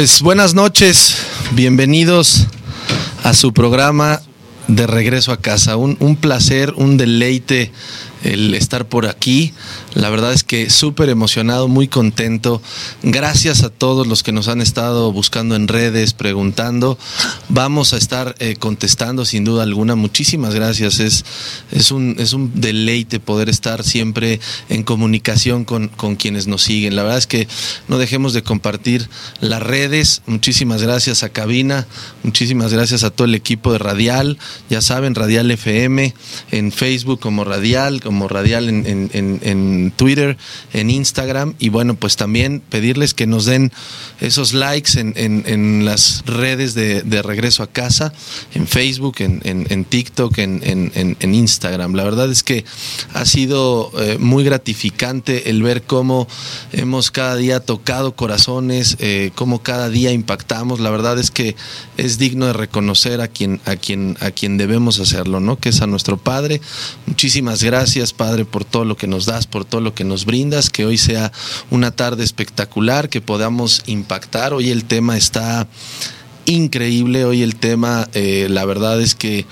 Pues buenas noches, bienvenidos a su programa de regreso a casa. Un, un placer, un deleite el estar por aquí. La verdad es que súper emocionado, muy contento. Gracias a todos los que nos han estado buscando en redes, preguntando. Vamos a estar eh, contestando sin duda alguna. Muchísimas gracias. Es, es, un, es un deleite poder estar siempre en comunicación con, con quienes nos siguen. La verdad es que no dejemos de compartir las redes. Muchísimas gracias a Cabina. Muchísimas gracias a todo el equipo de Radial. Ya saben, Radial FM en Facebook como Radial, como Radial en, en, en, en Twitter, en Instagram y bueno, pues también pedirles que nos den esos likes en, en las redes de, de, regreso a casa, en Facebook, en, TikTok, en, Instagram. La verdad es que ha sido eh, muy gratificante el ver cómo hemos cada día tocado corazones, eh, cómo cada día impactamos. La verdad es que es digno de reconocer a quien, a quien, a quien debemos hacerlo, ¿no? Que es a nuestro Padre. Muchísimas gracias, Padre, por todo lo que nos das, por todo lo que nos brindas, que hoy sea una tarde espectacular, que podamos impactar. Hoy el tema está increíble, hoy el tema, eh, la verdad es que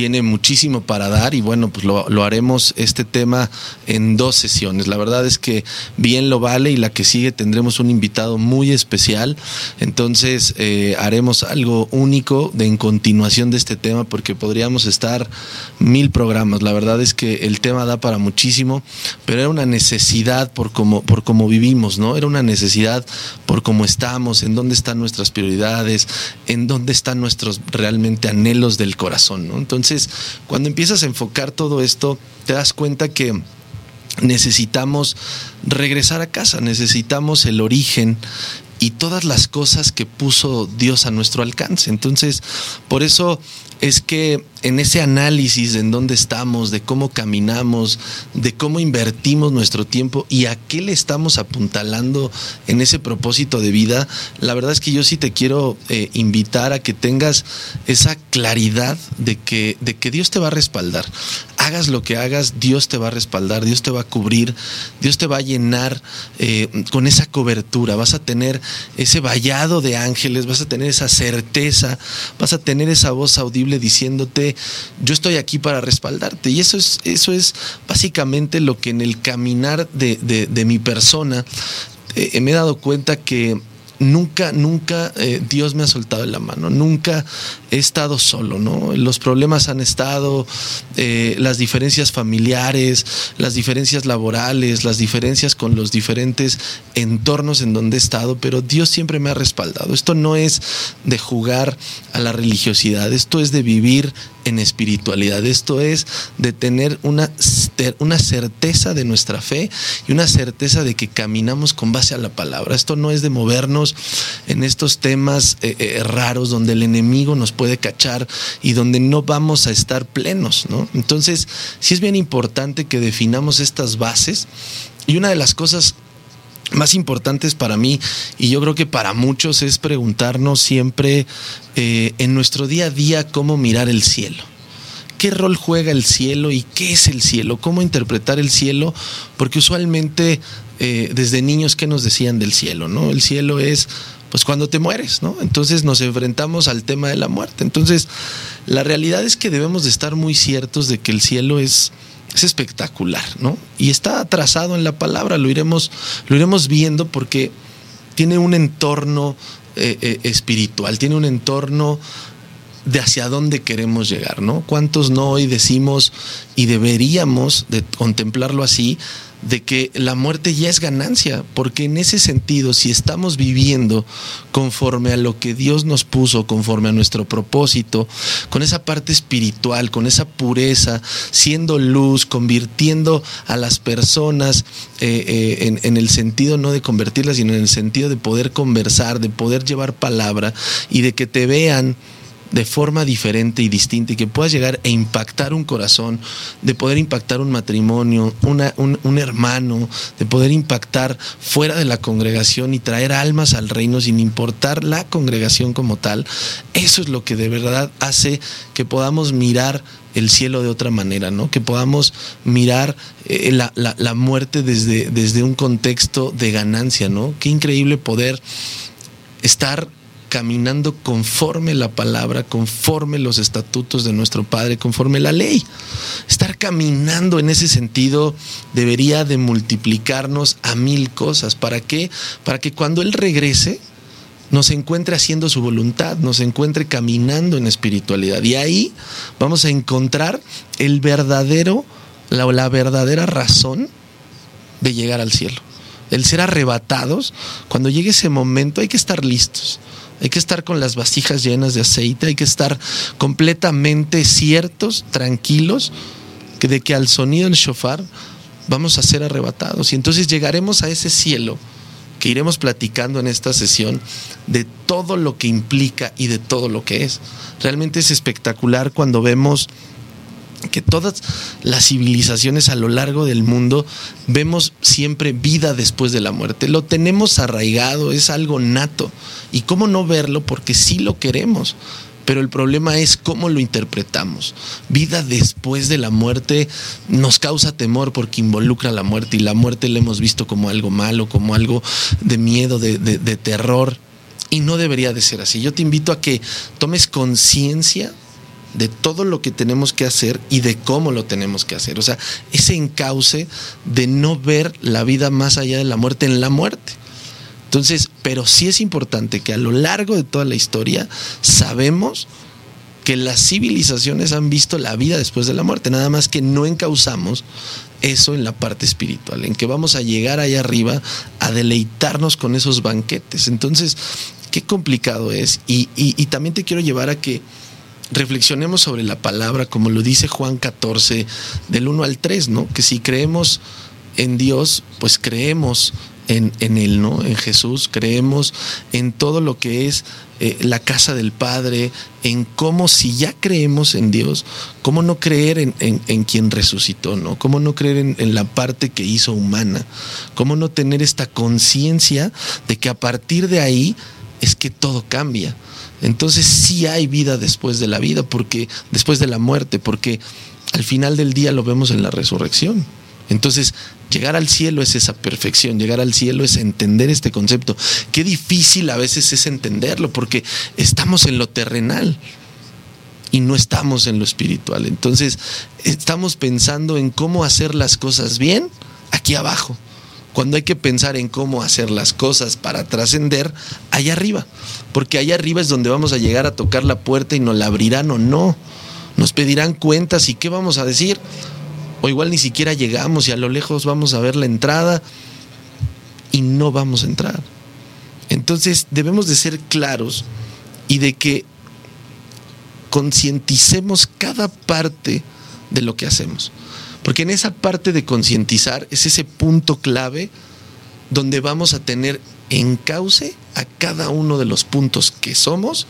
tiene muchísimo para dar y bueno, pues lo, haremos este tema en dos sesiones. La verdad es que bien lo vale y la que sigue tendremos un invitado muy especial. Entonces eh, haremos algo único de en continuación de este tema porque podríamos estar mil programas. La verdad es que el tema da para muchísimo, pero era una necesidad por cómo, por cómo vivimos, ¿no? Era una necesidad por cómo estamos, en dónde están nuestras prioridades, en dónde están nuestros realmente anhelos del corazón, ¿no? Entonces, cuando empiezas a enfocar todo esto, te das cuenta que necesitamos regresar a casa, necesitamos el origen y todas las cosas que puso Dios a nuestro alcance. Entonces, por eso es que en ese análisis de en dónde estamos, de cómo caminamos, de cómo invertimos nuestro tiempo y a qué le estamos apuntalando en ese propósito de vida, la verdad es que yo sí te quiero eh, invitar a que tengas esa claridad de que, de que Dios te va a respaldar. Hagas lo que hagas, Dios te va a respaldar, Dios te va a cubrir, Dios te va a llenar eh, con esa cobertura, vas a tener ese vallado de ángeles, vas a tener esa certeza, vas a tener esa voz audible diciéndote, yo estoy aquí para respaldarte. Y eso es, eso es básicamente lo que en el caminar de, de, mi persona eh, me he dado cuenta que nunca, nunca eh, Dios me ha soltado la mano, nunca he estado solo, ¿no? Los problemas han estado, eh, las diferencias familiares, las diferencias laborales, las diferencias con los diferentes entornos en donde he estado, pero Dios siempre me ha respaldado. Esto no es de jugar a la religiosidad, esto es de vivir en espiritualidad. Esto es de tener una, una certeza de nuestra fe y una certeza de que caminamos con base a la palabra. Esto no es de movernos en estos temas eh, eh, raros donde el enemigo nos puede cachar y donde no vamos a estar plenos, ¿no? Entonces, sí es bien importante que definamos estas bases y una de las cosas más importantes para mí y yo creo que para muchos es preguntarnos siempre eh, en nuestro día a día cómo mirar el cielo. ¿Qué rol juega el cielo y qué es el cielo? ¿Cómo interpretar el cielo? Porque usualmente eh, desde niños, ¿qué nos decían del cielo? ¿no? El cielo es pues cuando te mueres, ¿no? Entonces nos enfrentamos al tema de la muerte. Entonces, la realidad es que debemos de estar muy ciertos de que el cielo es, es espectacular, ¿no? Y está trazado en la palabra, lo iremos, lo iremos viendo porque tiene un entorno eh, eh, espiritual, tiene un entorno de hacia dónde queremos llegar, ¿no? ¿Cuántos no hoy decimos y deberíamos de contemplarlo así, de que la muerte ya es ganancia, porque en ese sentido, si estamos viviendo conforme a lo que Dios nos puso, conforme a nuestro propósito, con esa parte espiritual, con esa pureza, siendo luz, convirtiendo a las personas eh, eh, en, en el sentido no de convertirlas, sino en el sentido de poder conversar, de poder llevar palabra y de que te vean de forma diferente y distinta y que puedas llegar e impactar un corazón, de poder impactar un matrimonio, una, un, un, hermano, de poder impactar fuera de la congregación y traer almas al reino sin importar la congregación como tal, eso es lo que de verdad hace que podamos mirar el cielo de otra manera, ¿no? Que podamos mirar eh, la, la, la, muerte desde, desde un contexto de ganancia, ¿no? Qué increíble poder estar caminando conforme la palabra, conforme los estatutos de nuestro Padre, conforme la ley. Estar caminando en ese sentido debería de multiplicarnos a mil cosas. ¿Para qué? Para que cuando Él regrese nos encuentre haciendo su voluntad, nos encuentre caminando en espiritualidad. Y ahí vamos a encontrar el verdadero, la, la verdadera razón de llegar al cielo. El ser arrebatados, cuando llegue ese momento hay que estar listos. Hay que estar con las vasijas llenas de aceite, hay que estar completamente ciertos, tranquilos, que de que al sonido del shofar vamos a ser arrebatados. Y entonces llegaremos a ese cielo que iremos platicando en esta sesión de todo lo que implica y de todo lo que es. Realmente es espectacular cuando vemos que todas las civilizaciones a lo largo del mundo vemos siempre vida después de la muerte. Lo tenemos arraigado, es algo nato. ¿Y cómo no verlo? Porque sí lo queremos. Pero el problema es cómo lo interpretamos. Vida después de la muerte nos causa temor porque involucra la muerte y la muerte la hemos visto como algo malo, como algo de miedo, de, de, de terror. Y no debería de ser así. Yo te invito a que tomes conciencia de todo lo que tenemos que hacer y de cómo lo tenemos que hacer. O sea, ese encauce de no ver la vida más allá de la muerte en la muerte. Entonces, pero sí es importante que a lo largo de toda la historia sabemos que las civilizaciones han visto la vida después de la muerte, nada más que no encauzamos eso en la parte espiritual, en que vamos a llegar allá arriba a deleitarnos con esos banquetes. Entonces, qué complicado es. Y, y, también te quiero llevar a que reflexionemos sobre la palabra, como lo dice Juan 14, del 1 al 3, ¿no? Que si creemos en Dios, pues creemos en, en Él, ¿no? En Jesús, creemos en todo lo que es eh, la casa del Padre, en cómo si ya creemos en Dios, cómo no creer en, en, en quien resucitó, ¿no? Cómo no creer en, en la parte que hizo humana, cómo no tener esta conciencia de que a partir de ahí es que todo cambia. Entonces sí hay vida después de la vida, porque después de la muerte, porque al final del día lo vemos en la resurrección. Entonces, llegar al cielo es esa perfección, llegar al cielo es entender este concepto. Qué difícil a veces es entenderlo, porque estamos en lo terrenal y no estamos en lo espiritual. Entonces, estamos pensando en cómo hacer las cosas bien aquí abajo cuando hay que pensar en cómo hacer las cosas para trascender allá arriba, porque allá arriba es donde vamos a llegar a tocar la puerta y nos la abrirán o no, nos pedirán cuentas y qué vamos a decir, o igual ni siquiera llegamos y a lo lejos vamos a ver la entrada y no vamos a entrar. Entonces debemos de ser claros y de que concienticemos cada parte de lo que hacemos. Porque en esa parte de concientizar es ese punto clave donde vamos a tener en cauce a cada uno de los puntos que somos,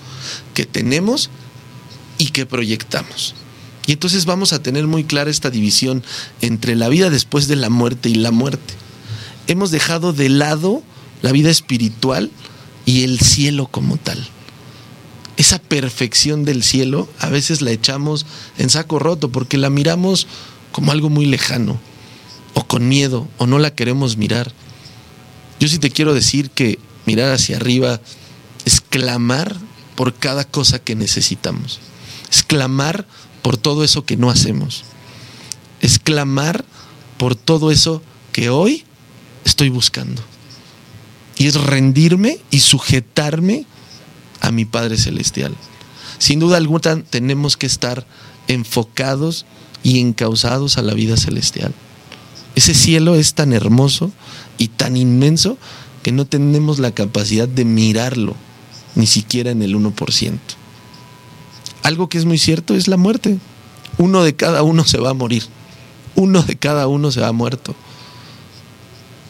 que tenemos y que proyectamos. Y entonces vamos a tener muy clara esta división entre la vida después de la muerte y la muerte. Hemos dejado de lado la vida espiritual y el cielo como tal. Esa perfección del cielo a veces la echamos en saco roto porque la miramos como algo muy lejano, o con miedo, o no la queremos mirar. Yo sí te quiero decir que mirar hacia arriba es clamar por cada cosa que necesitamos, es clamar por todo eso que no hacemos, es clamar por todo eso que hoy estoy buscando. Y es rendirme y sujetarme a mi Padre Celestial. Sin duda alguna tenemos que estar enfocados y encausados a la vida celestial. Ese cielo es tan hermoso y tan inmenso que no tenemos la capacidad de mirarlo, ni siquiera en el 1%. Algo que es muy cierto es la muerte. Uno de cada uno se va a morir. Uno de cada uno se va muerto.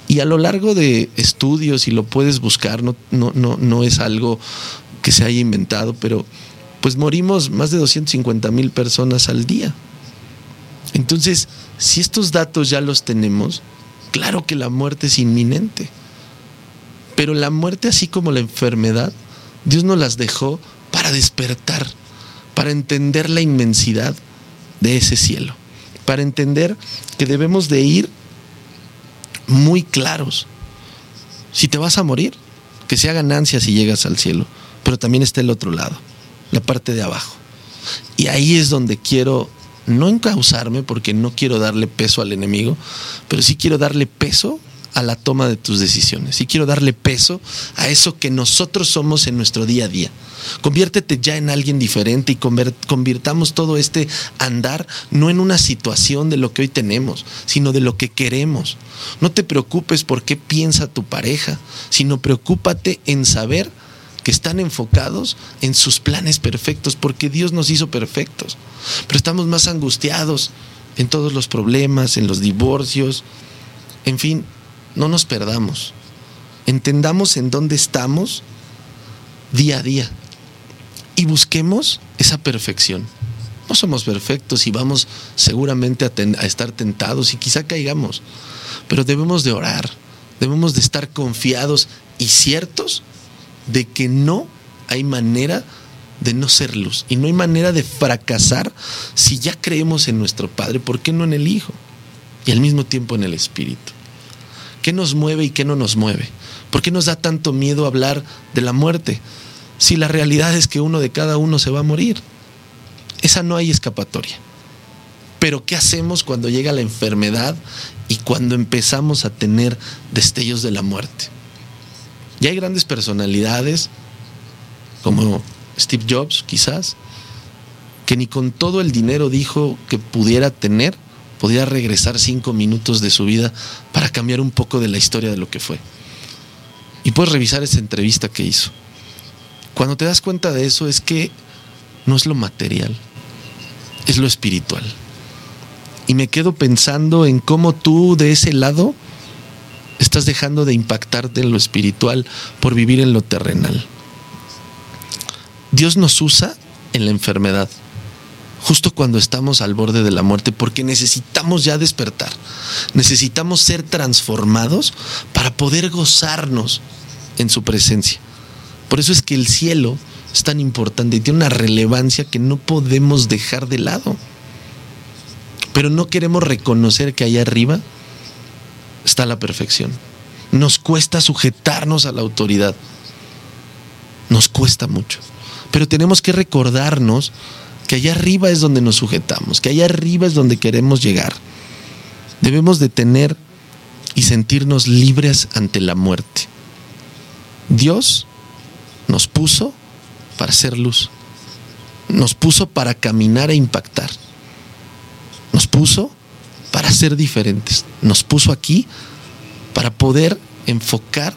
Y a lo largo de estudios, y lo puedes buscar, no, no, no, no es algo que se haya inventado, pero pues morimos más de 250 mil personas al día. Entonces, si estos datos ya los tenemos, claro que la muerte es inminente. Pero la muerte, así como la enfermedad, Dios nos las dejó para despertar, para entender la inmensidad de ese cielo, para entender que debemos de ir muy claros. Si te vas a morir, que sea ganancia si llegas al cielo, pero también está el otro lado, la parte de abajo. Y ahí es donde quiero no encauzarme porque no quiero darle peso al enemigo, pero sí quiero darle peso a la toma de tus decisiones. Sí quiero darle peso a eso que nosotros somos en nuestro día a día. Conviértete ya en alguien diferente y convirtamos todo este andar no en una situación de lo que hoy tenemos, sino de lo que queremos. No te preocupes por qué piensa tu pareja, sino preocúpate en saber que están enfocados en sus planes perfectos, porque Dios nos hizo perfectos. Pero estamos más angustiados en todos los problemas, en los divorcios, en fin, no nos perdamos. Entendamos en dónde estamos día a día y busquemos esa perfección. No somos perfectos y vamos seguramente a, estar tentados y quizá caigamos, pero debemos de orar, debemos de estar confiados y ciertos de que no hay manera de no ser luz y no hay manera de fracasar si ya creemos en nuestro Padre, ¿por qué no en el Hijo? Y al mismo tiempo en el Espíritu. ¿Qué nos mueve y qué no nos mueve? ¿Por qué nos da tanto miedo hablar de la muerte si la realidad es que uno de cada uno se va a morir? Esa no hay escapatoria. Pero ¿qué hacemos cuando llega la enfermedad y cuando empezamos a tener destellos de la muerte? Y hay grandes personalidades, como Steve Jobs quizás, que ni con todo el dinero dijo que pudiera tener, podía regresar cinco minutos de su vida para cambiar un poco de la historia de lo que fue. Y puedes revisar esa entrevista que hizo. Cuando te das cuenta de eso es que no es lo material, es lo espiritual. Y me quedo pensando en cómo tú de ese lado estás dejando de impactarte en lo espiritual por vivir en lo terrenal. Dios nos usa en la enfermedad, justo cuando estamos al borde de la muerte, porque necesitamos ya despertar, necesitamos ser transformados para poder gozarnos en su presencia. Por eso es que el cielo es tan importante y tiene una relevancia que no podemos dejar de lado. Pero no queremos reconocer que allá arriba está la perfección. Nos cuesta sujetarnos a la autoridad. Nos cuesta mucho. Pero tenemos que recordarnos que allá arriba es donde nos sujetamos, que allá arriba es donde queremos llegar. Debemos de tener y sentirnos libres ante la muerte. Dios nos puso para ser luz. Nos puso para caminar e impactar. Nos puso para ser diferentes. Nos puso aquí para poder enfocar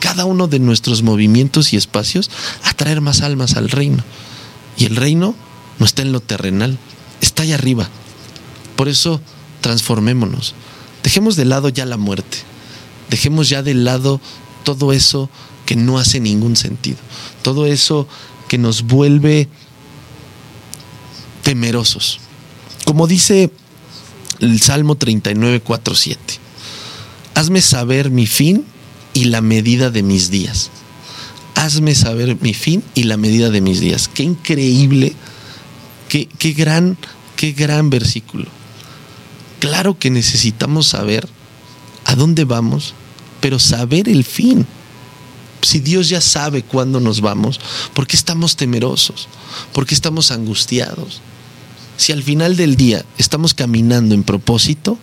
cada uno de nuestros movimientos y espacios a traer más almas al reino. Y el reino no está en lo terrenal, está allá arriba. Por eso transformémonos. Dejemos de lado ya la muerte. Dejemos ya de lado todo eso que no hace ningún sentido. Todo eso que nos vuelve temerosos. Como dice el Salmo 39, 4, 7. Hazme saber mi fin y la medida de mis días. Hazme saber mi fin y la medida de mis días. Qué increíble, qué, qué gran, qué gran versículo. Claro que necesitamos saber a dónde vamos, pero saber el fin. Si Dios ya sabe cuándo nos vamos, ¿por qué estamos temerosos? ¿Por qué estamos angustiados? Si al final del día estamos caminando en propósito,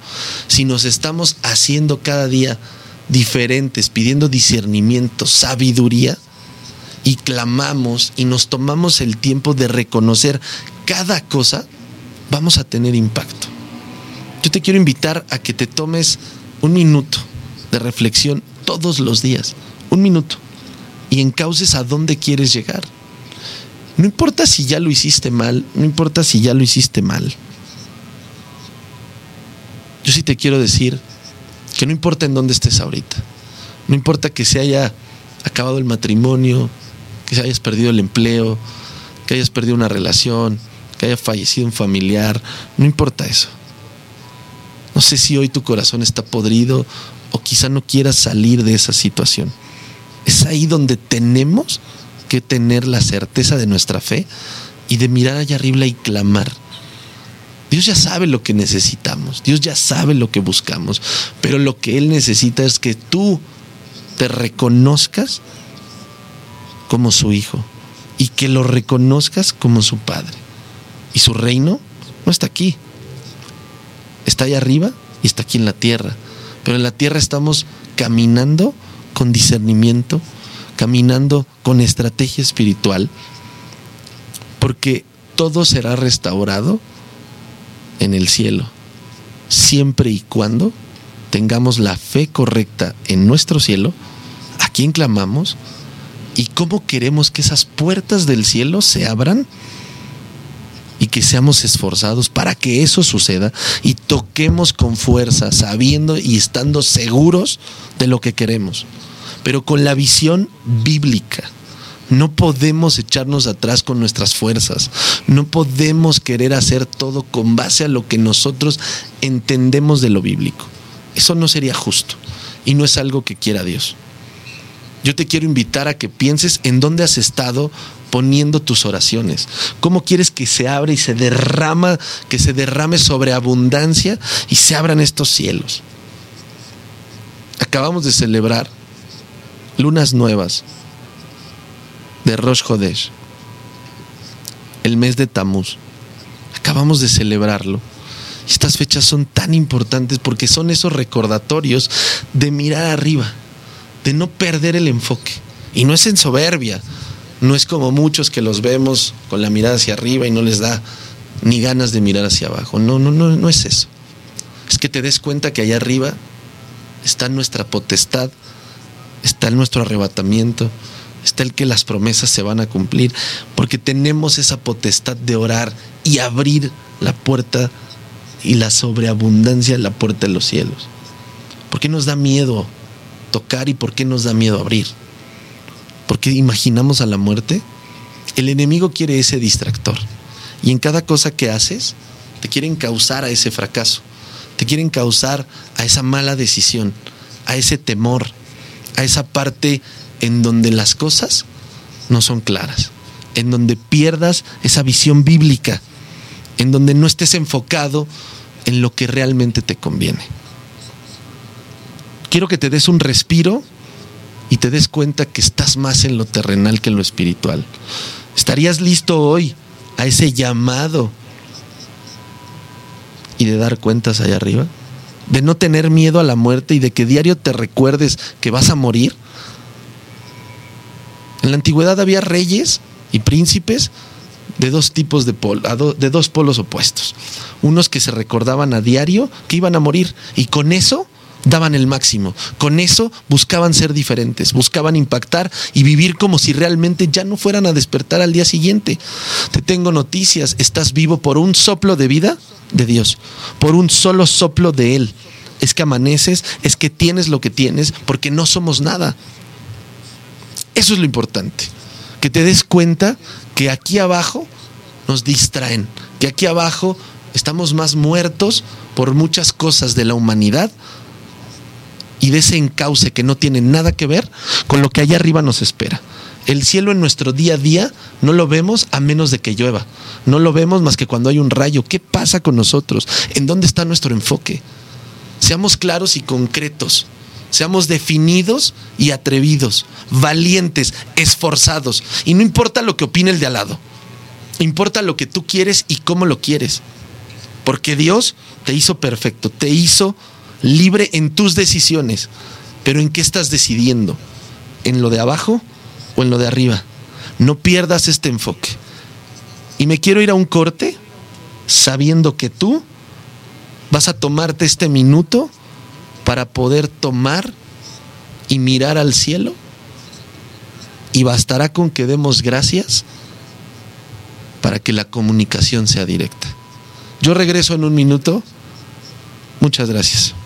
si nos estamos haciendo cada día diferentes, pidiendo discernimiento, sabiduría, y clamamos y nos tomamos el tiempo de reconocer cada cosa, vamos a tener impacto. Yo te quiero invitar a que te tomes un minuto de reflexión todos los días, un minuto, y encauces a dónde quieres llegar. No importa si ya lo hiciste mal, no importa si ya lo hiciste mal. Yo sí te quiero decir que no importa en dónde estés ahorita, no importa que se haya acabado el matrimonio, que se hayas perdido el empleo, que hayas perdido una relación, que haya fallecido un familiar, no importa eso. No sé si hoy tu corazón está podrido o quizá no quieras salir de esa situación. Es ahí donde tenemos que tener la certeza de nuestra fe y de mirar allá arriba y clamar. Dios ya sabe lo que necesitamos, Dios ya sabe lo que buscamos, pero lo que Él necesita es que tú te reconozcas como su hijo y que lo reconozcas como su padre. Y su reino no está aquí, está allá arriba y está aquí en la tierra. Pero en la tierra estamos caminando con discernimiento, caminando con estrategia espiritual, porque todo será restaurado en el cielo, siempre y cuando tengamos la fe correcta en nuestro cielo, a quién clamamos y cómo queremos que esas puertas del cielo se abran y que seamos esforzados para que eso suceda y toquemos con fuerza, sabiendo y estando seguros de lo que queremos, pero con la visión bíblica. No podemos echarnos atrás con nuestras fuerzas. No podemos querer hacer todo con base a lo que nosotros entendemos de lo bíblico. Eso no sería justo y no es algo que quiera Dios. Yo te quiero invitar a que pienses en dónde has estado poniendo tus oraciones. ¿Cómo quieres que se abra y se derrama, que se derrame sobre abundancia y se abran estos cielos? Acabamos de celebrar lunas nuevas de Rosh Hodesh, el mes de Tamuz. Acabamos de celebrarlo. Estas fechas son tan importantes porque son esos recordatorios de mirar arriba, de no perder el enfoque. Y no es en soberbia, no es como muchos que los vemos con la mirada hacia arriba y no les da ni ganas de mirar hacia abajo. No, no, no, no es eso. Es que te des cuenta que allá arriba está nuestra potestad, está nuestro arrebatamiento, está el que las promesas se van a cumplir, porque tenemos esa potestad de orar y abrir la puerta y la sobreabundancia de la puerta de los cielos. ¿Por qué nos da miedo tocar y por qué nos da miedo abrir? Porque imaginamos a la muerte. El enemigo quiere ese distractor. Y en cada cosa que haces, te quieren causar a ese fracaso. Te quieren causar a esa mala decisión, a ese temor, a esa parte en donde las cosas no son claras, en donde pierdas esa visión bíblica, en donde no estés enfocado en lo que realmente te conviene. Quiero que te des un respiro y te des cuenta que estás más en lo terrenal que en lo espiritual. ¿Estarías listo hoy a ese llamado y de dar cuentas allá arriba? ¿De no tener miedo a la muerte y de que diario te recuerdes que vas a morir? En la antigüedad había reyes y príncipes de dos tipos de, de dos polos opuestos. Unos que se recordaban a diario que iban a morir y con eso daban el máximo. Con eso buscaban ser diferentes, buscaban impactar y vivir como si realmente ya no fueran a despertar al día siguiente. Te tengo noticias, estás vivo por un soplo de vida de Dios, por un solo soplo de Él. Es que amaneces, es que tienes lo que tienes, porque no somos nada. Eso es lo importante, que te des cuenta que aquí abajo nos distraen, que aquí abajo estamos más muertos por muchas cosas de la humanidad y de ese encauce que no tiene nada que ver con lo que allá arriba nos espera. El cielo en nuestro día a día no lo vemos a menos de que llueva. No lo vemos más que cuando hay un rayo. ¿Qué pasa con nosotros? ¿En dónde está nuestro enfoque? Seamos claros y concretos. Seamos definidos y atrevidos, valientes, esforzados. Y no importa lo que opine el de al lado. Importa lo que tú quieres y cómo lo quieres. Porque Dios te hizo perfecto, te hizo libre en tus decisiones. Pero ¿en qué estás decidiendo? ¿En lo de abajo o en lo de arriba? No pierdas este enfoque. Y me quiero ir a un corte sabiendo que tú Vas a tomarte este minuto para poder tomar y mirar al cielo. Y bastará con que demos gracias para que la comunicación sea directa. Yo regreso en un minuto. Muchas gracias.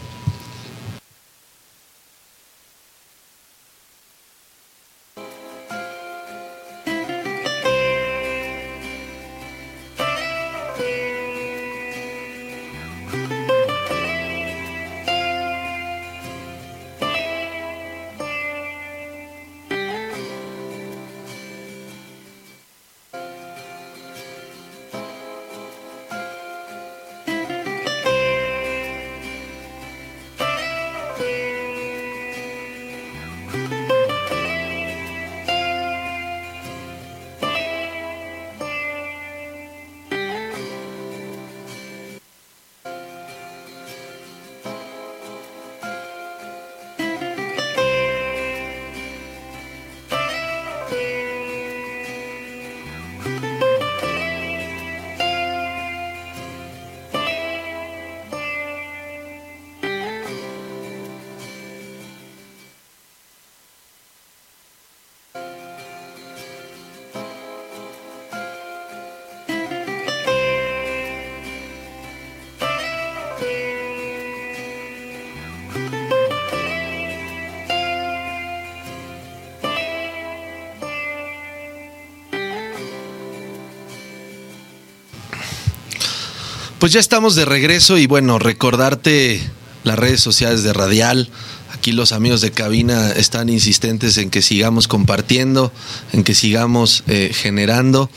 Pues ya estamos de regreso y bueno, recordarte las redes sociales de Radial. Aquí los amigos de cabina están insistentes en que sigamos compartiendo, en que sigamos eh, generando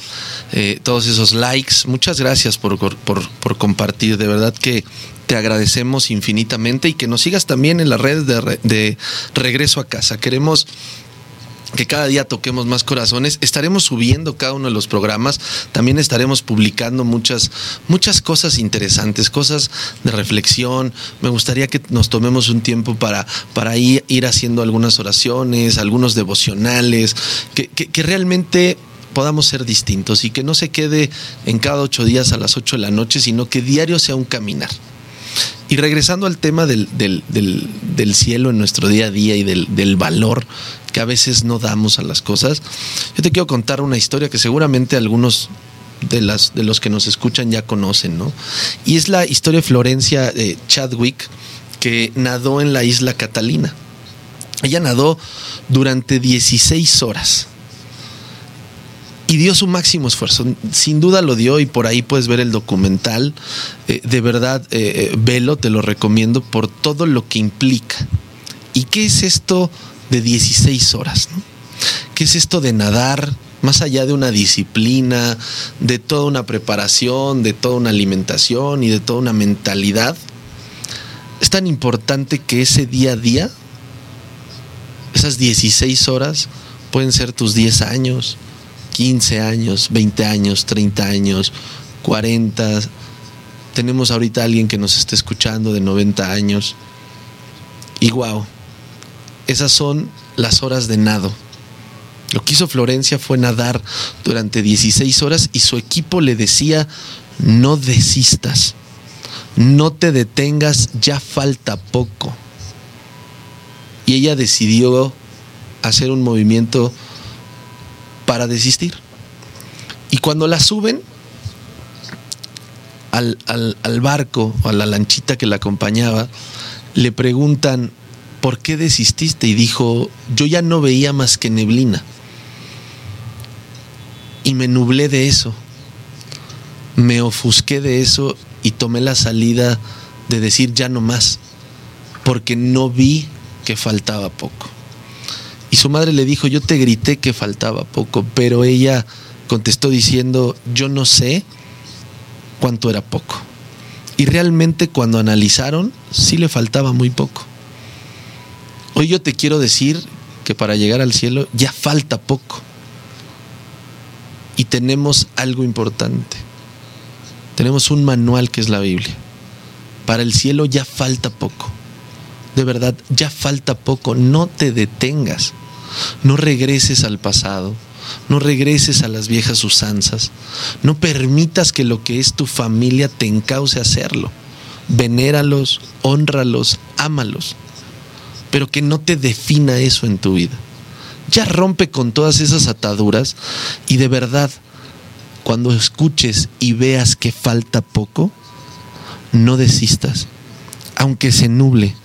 eh, todos esos likes. Muchas gracias por, por, compartir, de verdad que te agradecemos infinitamente y que nos sigas también en las redes de, de regreso a casa. Queremos que cada día toquemos más corazones. Estaremos subiendo cada uno de los programas. También estaremos publicando muchas, muchas cosas interesantes, cosas de reflexión. Me gustaría que nos tomemos un tiempo para, para ir, haciendo algunas oraciones, algunos devocionales, que, que realmente podamos ser distintos y que no se quede en cada ocho días a las ocho de la noche, sino que diario sea un caminar. Y regresando al tema del, del, cielo en nuestro día a día y del valor que a veces no damos a las cosas, yo te quiero contar una historia que seguramente algunos de, las, de los que nos escuchan ya conocen, ¿no? Y es la historia de Florencia eh, Chadwick, que nadó en la isla Catalina. Ella nadó durante 16 horas y dio su máximo esfuerzo. Sin duda lo dio y por ahí puedes ver el documental. Eh, de verdad, eh, eh, velo, te lo recomiendo por todo lo que implica. ¿Y qué es esto de 16 horas? ¿Qué es esto de nadar? Más allá de una disciplina, de toda una preparación, de toda una alimentación y de toda una mentalidad, es tan importante que ese día a día, esas 16 horas, pueden ser tus 10 años, 15 años, 20 años, 30 años, 40. Tenemos ahorita a alguien que nos está escuchando de 90 años. Y wow, esas son las horas de nado. Lo que hizo Florencia fue nadar durante 16 horas y su equipo le decía, no desistas, no te detengas, ya falta poco. Y ella decidió hacer un movimiento para desistir. Y cuando la suben al, al, barco o a la lanchita que la acompañaba, le preguntan, ¿por qué desististe? Y dijo, yo ya no veía más que neblina. Y me nublé de eso. Me ofusqué de eso y tomé la salida de decir ya no más, porque no vi que faltaba poco. Y su madre le dijo, yo te grité que faltaba poco, pero ella contestó diciendo, yo no sé cuánto era poco. Y realmente cuando analizaron, sí le faltaba muy poco. Hoy yo te quiero decir que para llegar al cielo ya falta poco. Y tenemos algo importante. Tenemos un manual que es la Biblia. Para el cielo ya falta poco. De verdad, ya falta poco. No te detengas. No regreses al pasado, no regreses a las viejas usanzas, no permitas que lo que es tu familia te encauce a hacerlo. venéralos, honralos, ámalos, pero que no te defina eso en tu vida. Ya rompe con todas esas ataduras y de verdad, cuando escuches y veas que falta poco, no desistas, aunque se nuble,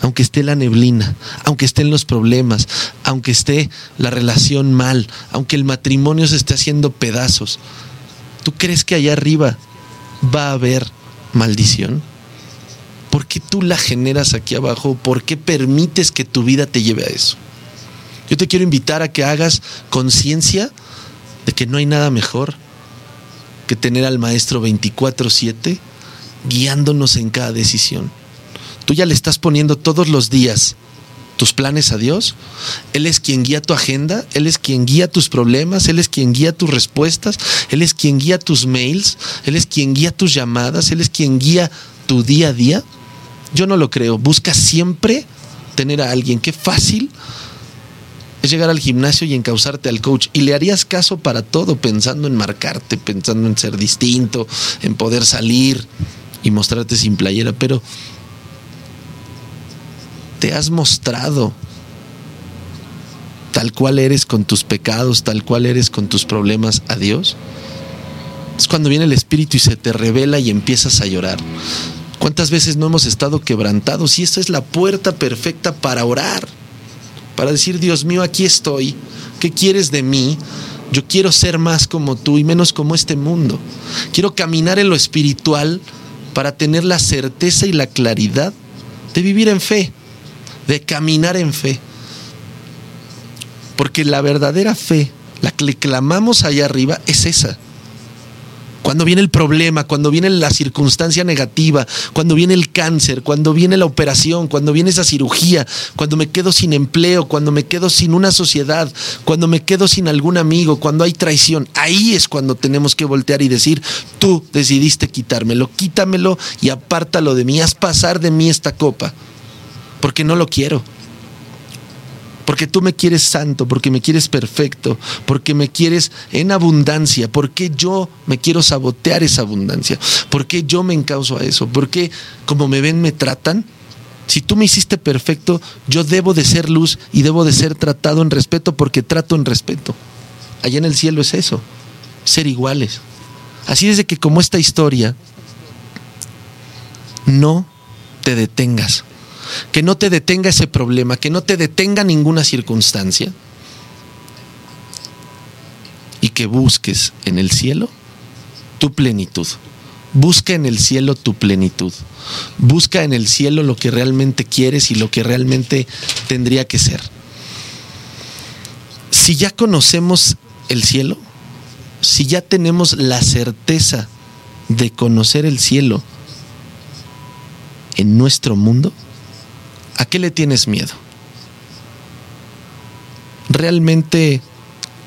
aunque esté la neblina, aunque estén los problemas, aunque esté la relación mal, aunque el matrimonio se esté haciendo pedazos. ¿Tú crees que allá arriba va a haber maldición? ¿Por qué tú la generas aquí abajo? ¿Por qué permites que tu vida te lleve a eso? Yo te quiero invitar a que hagas conciencia de que no hay nada mejor que tener al Maestro 24/7 guiándonos en cada decisión. Tú ya le estás poniendo todos los días tus planes a Dios. Él es quien guía tu agenda, Él es quien guía tus problemas, Él es quien guía tus respuestas, Él es quien guía tus mails, Él es quien guía tus llamadas, Él es quien guía tu día a día. Yo no lo creo. Busca siempre tener a alguien. Qué fácil es llegar al gimnasio y encauzarte al coach. Y le harías caso para todo, pensando en marcarte, pensando en ser distinto, en poder salir y mostrarte sin playera. Pero te has mostrado tal cual eres con tus pecados, tal cual eres con tus problemas a Dios. Es cuando viene el Espíritu y se te revela y empiezas a llorar. ¿Cuántas veces no hemos estado quebrantados? Y esta es la puerta perfecta para orar, para decir, Dios mío, aquí estoy, ¿qué quieres de mí? Yo quiero ser más como tú y menos como este mundo. Quiero caminar en lo espiritual para tener la certeza y la claridad de vivir en fe de caminar en fe. Porque la verdadera fe, la que le clamamos allá arriba, es esa. Cuando viene el problema, cuando viene la circunstancia negativa, cuando viene el cáncer, cuando viene la operación, cuando viene esa cirugía, cuando me quedo sin empleo, cuando me quedo sin una sociedad, cuando me quedo sin algún amigo, cuando hay traición, ahí es cuando tenemos que voltear y decir, tú decidiste quitármelo, quítamelo y apártalo de mí, haz pasar de mí esta copa porque no lo quiero. Porque tú me quieres santo, porque me quieres perfecto, porque me quieres en abundancia, porque yo me quiero sabotear esa abundancia, porque yo me encauso a eso, porque como me ven me tratan. Si tú me hiciste perfecto, yo debo de ser luz y debo de ser tratado en respeto porque trato en respeto. Allá en el cielo es eso, ser iguales. Así desde que como esta historia, no te detengas que no te detenga ese problema, que no te detenga ninguna circunstancia y que busques en el cielo tu plenitud. Busca en el cielo tu plenitud. Busca en el cielo lo que realmente quieres y lo que realmente tendría que ser. Si ya conocemos el cielo, si ya tenemos la certeza de conocer el cielo en nuestro mundo, ¿A qué le tienes miedo? ¿Realmente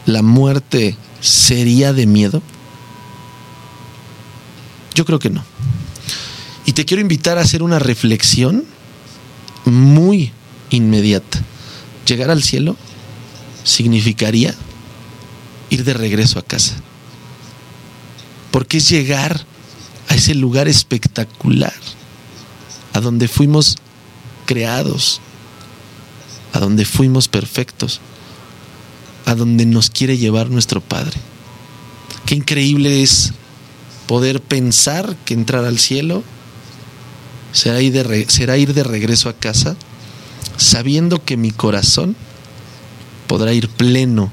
la muerte sería de miedo? Yo creo que no. Y te quiero invitar a hacer una reflexión muy inmediata. Llegar al cielo significaría ir de regreso a casa. Porque es llegar a ese lugar espectacular, a donde fuimos creados, a donde fuimos perfectos, a donde nos quiere llevar nuestro Padre. Qué increíble es poder pensar que entrar al cielo será ir de, será ir de regreso a casa, sabiendo que mi corazón podrá ir pleno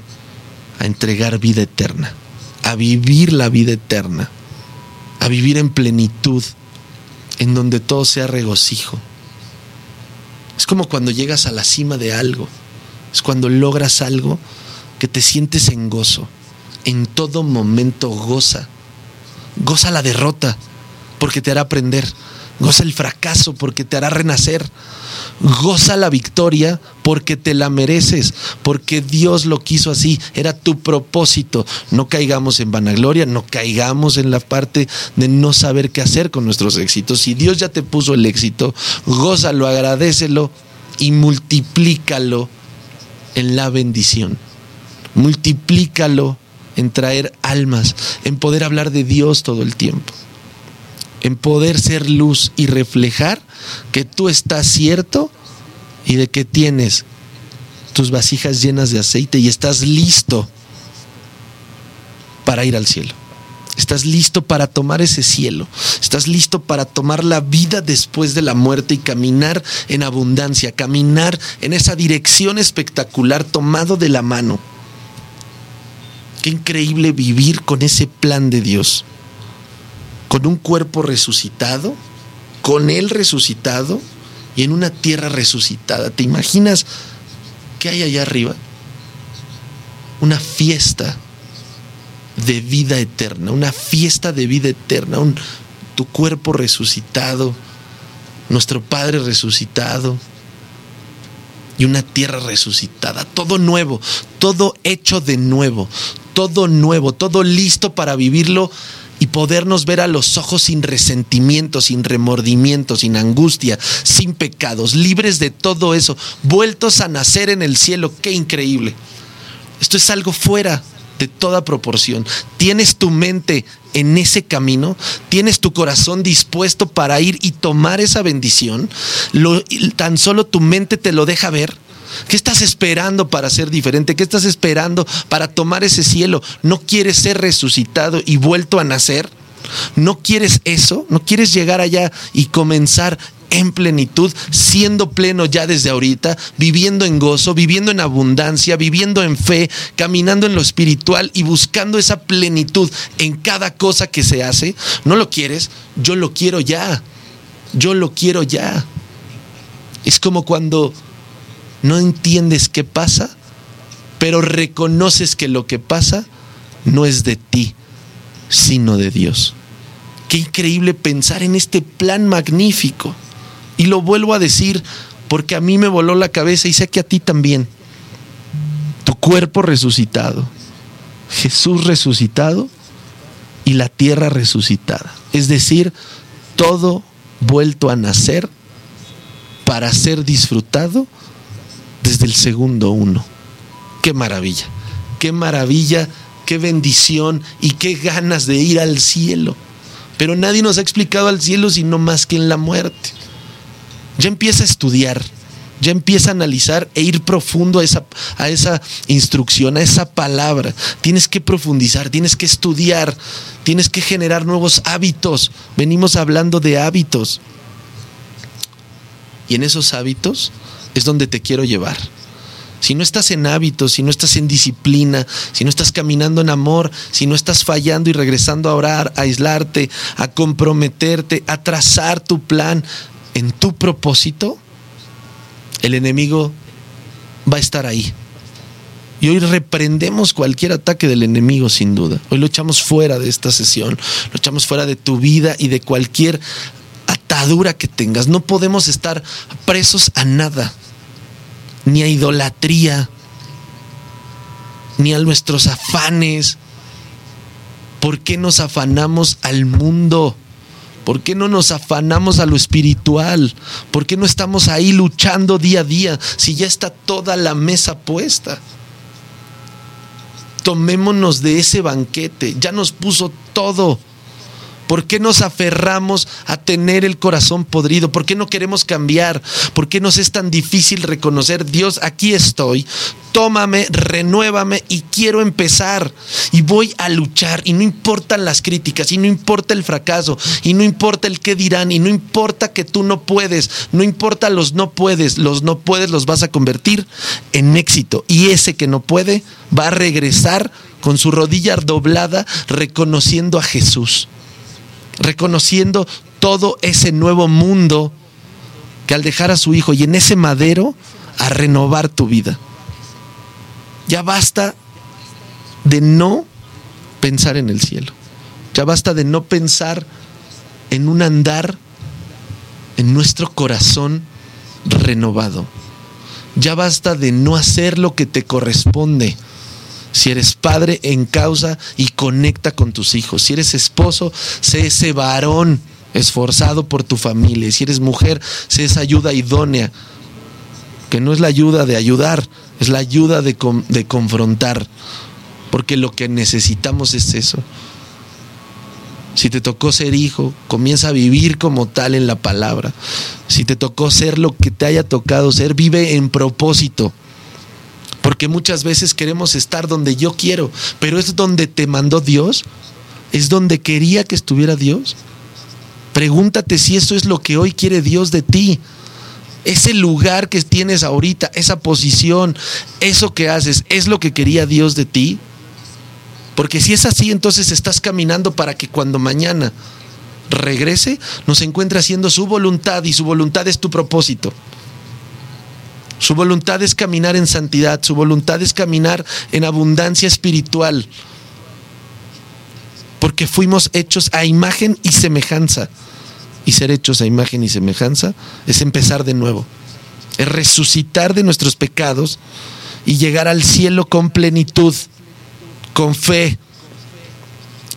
a entregar vida eterna, a vivir la vida eterna, a vivir en plenitud, en donde todo sea regocijo. Es como cuando llegas a la cima de algo. Es cuando logras algo que te sientes en gozo. En todo momento goza. Goza la derrota porque te hará aprender. Goza el fracaso porque te hará renacer. Goza la victoria porque te la mereces, porque Dios lo quiso así, era tu propósito. No caigamos en vanagloria, no caigamos en la parte de no saber qué hacer con nuestros éxitos. Si Dios ya te puso el éxito, gózalo, agradecelo y multiplícalo en la bendición. Multiplícalo en traer almas, en poder hablar de Dios todo el tiempo. En poder ser luz y reflejar que tú estás cierto y de que tienes tus vasijas llenas de aceite y estás listo para ir al cielo. Estás listo para tomar ese cielo. Estás listo para tomar la vida después de la muerte y caminar en abundancia, caminar en esa dirección espectacular tomado de la mano. Qué increíble vivir con ese plan de Dios. Con un cuerpo resucitado, con Él resucitado y en una tierra resucitada. ¿Te imaginas qué hay allá arriba? Una fiesta de vida eterna, una fiesta de vida eterna, tu cuerpo resucitado, nuestro Padre resucitado y una tierra resucitada, todo nuevo, todo hecho de nuevo, todo nuevo, todo listo para vivirlo y podernos ver a los ojos sin resentimiento, sin remordimiento, sin angustia, sin pecados, libres de todo eso, vueltos a nacer en el cielo. Qué increíble. Esto es algo fuera de toda proporción. Tienes tu mente en ese camino, tienes tu corazón dispuesto para ir y tomar esa bendición, tan solo tu mente te lo deja ver. ¿Qué estás esperando para ser diferente? ¿Qué estás esperando para tomar ese cielo? ¿No quieres ser resucitado y vuelto a nacer? ¿No quieres eso? ¿No quieres llegar allá y comenzar en plenitud, siendo pleno ya desde ahorita, viviendo en gozo, viviendo en abundancia, viviendo en fe, caminando en lo espiritual y buscando esa plenitud en cada cosa que se hace. ¿No lo quieres? Yo lo quiero ya. Yo lo quiero ya. Es como cuando no entiendes qué pasa, pero reconoces que lo que pasa no es de ti, sino de Dios. Qué increíble pensar en este plan magnífico. Y lo vuelvo a decir porque a mí me voló la cabeza y sé que a ti también. Tu cuerpo resucitado, Jesús resucitado y la tierra resucitada. Es decir, todo vuelto a nacer para ser disfrutado desde el segundo uno. Qué maravilla, qué maravilla, qué bendición y qué ganas de ir al cielo. Pero nadie nos ha explicado al cielo sino más que en la muerte ya empieza a estudiar, ya empieza a analizar e ir profundo a esa, a esa instrucción, a esa palabra. Tienes que profundizar, tienes que estudiar, tienes que generar nuevos hábitos. Venimos hablando de hábitos. Y en esos hábitos es donde te quiero llevar. Si no estás en hábitos, si no estás en disciplina, si no estás caminando en amor, si no estás fallando y regresando a orar, a aislarte, a comprometerte, a trazar tu plan, en tu propósito, el enemigo va a estar ahí. Y hoy reprendemos cualquier ataque del enemigo sin duda. Hoy lo echamos fuera de esta sesión, lo echamos fuera de tu vida y de cualquier atadura que tengas. No podemos estar presos a nada, ni a idolatría, ni a nuestros afanes. ¿Por qué nos afanamos al mundo? ¿Por qué no nos afanamos a lo espiritual? ¿Por qué no estamos ahí luchando día a día si ya está toda la mesa puesta? Tomémonos de ese banquete, ya nos puso todo. ¿Por qué nos aferramos a tener el corazón podrido? ¿Por qué no queremos cambiar? ¿Por qué nos es tan difícil reconocer, Dios, aquí estoy, tómame, renuévame y quiero empezar y voy a luchar y no importan las críticas y no importa el fracaso y no importa el qué dirán y no importa que tú no puedes, no importa los no puedes, los no puedes los vas a convertir en éxito y ese que no puede va a regresar con su rodilla doblada reconociendo a Jesús, reconociendo todo ese nuevo mundo que al dejar a su hijo y en ese madero a renovar tu vida. Ya basta de no pensar en el cielo. Ya basta de no pensar en un andar en nuestro corazón renovado. Ya basta de no hacer lo que te corresponde. Si eres padre, en causa y conecta con tus hijos. Si eres esposo, sé ese varón esforzado por tu familia. Si eres mujer, sé esa ayuda idónea, que no es la ayuda de ayudar, es la ayuda de, de confrontar, porque lo que necesitamos es eso. Si te tocó ser hijo, comienza a vivir como tal en la palabra. Si te tocó ser lo que te haya tocado ser, vive en propósito. Porque muchas veces queremos estar donde yo quiero, pero es donde te mandó Dios, es donde quería que estuviera Dios. Pregúntate si eso es lo que hoy quiere Dios de ti. Ese lugar que tienes ahorita, esa posición, eso que haces, ¿es lo que quería Dios de ti? Porque si es así, entonces estás caminando para que cuando mañana regrese, nos encuentre haciendo su voluntad y su voluntad es tu propósito. Su voluntad es caminar en santidad, su voluntad es caminar en abundancia espiritual. Porque fuimos hechos a imagen y semejanza. Y ser hechos a imagen y semejanza es empezar de nuevo. Es resucitar de nuestros pecados y llegar al cielo con plenitud con fe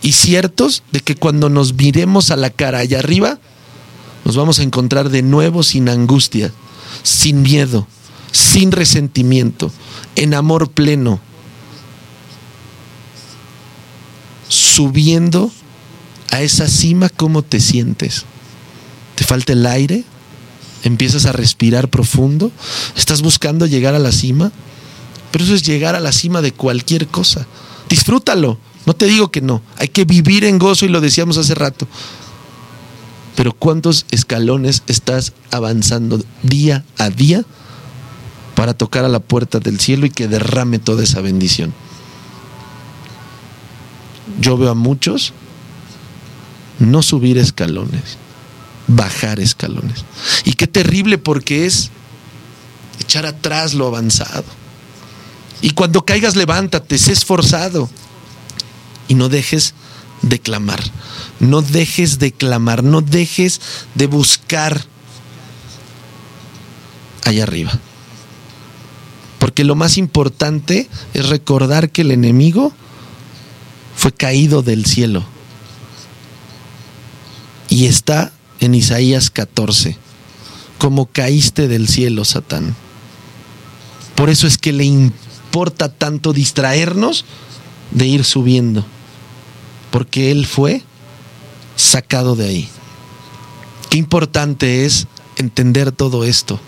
y ciertos de que cuando nos miremos a la cara allá arriba, nos vamos a encontrar de nuevo sin angustia, sin miedo, sin resentimiento, en amor pleno, subiendo a esa cima, ¿cómo te sientes? ¿Te falta el aire? ¿Empiezas a respirar profundo? ¿Estás buscando llegar a la cima? Pero eso es llegar a la cima de cualquier cosa. Disfrútalo. No te digo que no. Hay que vivir en gozo y lo decíamos hace rato. Pero ¿cuántos escalones estás avanzando día a día para tocar a la puerta del cielo y que derrame toda esa bendición? Yo veo a muchos no subir escalones, bajar escalones. Y qué terrible porque es echar atrás lo avanzado. Y cuando caigas, levántate, sé esforzado. Y no dejes de clamar. No dejes de clamar. No dejes de buscar allá arriba. Porque lo más importante es recordar que el enemigo fue caído del cielo. Y está en Isaías 14. Como caíste del cielo, Satán. Por eso es que le importa tanto distraernos de ir subiendo, porque Él fue sacado de ahí. Qué importante es entender todo esto,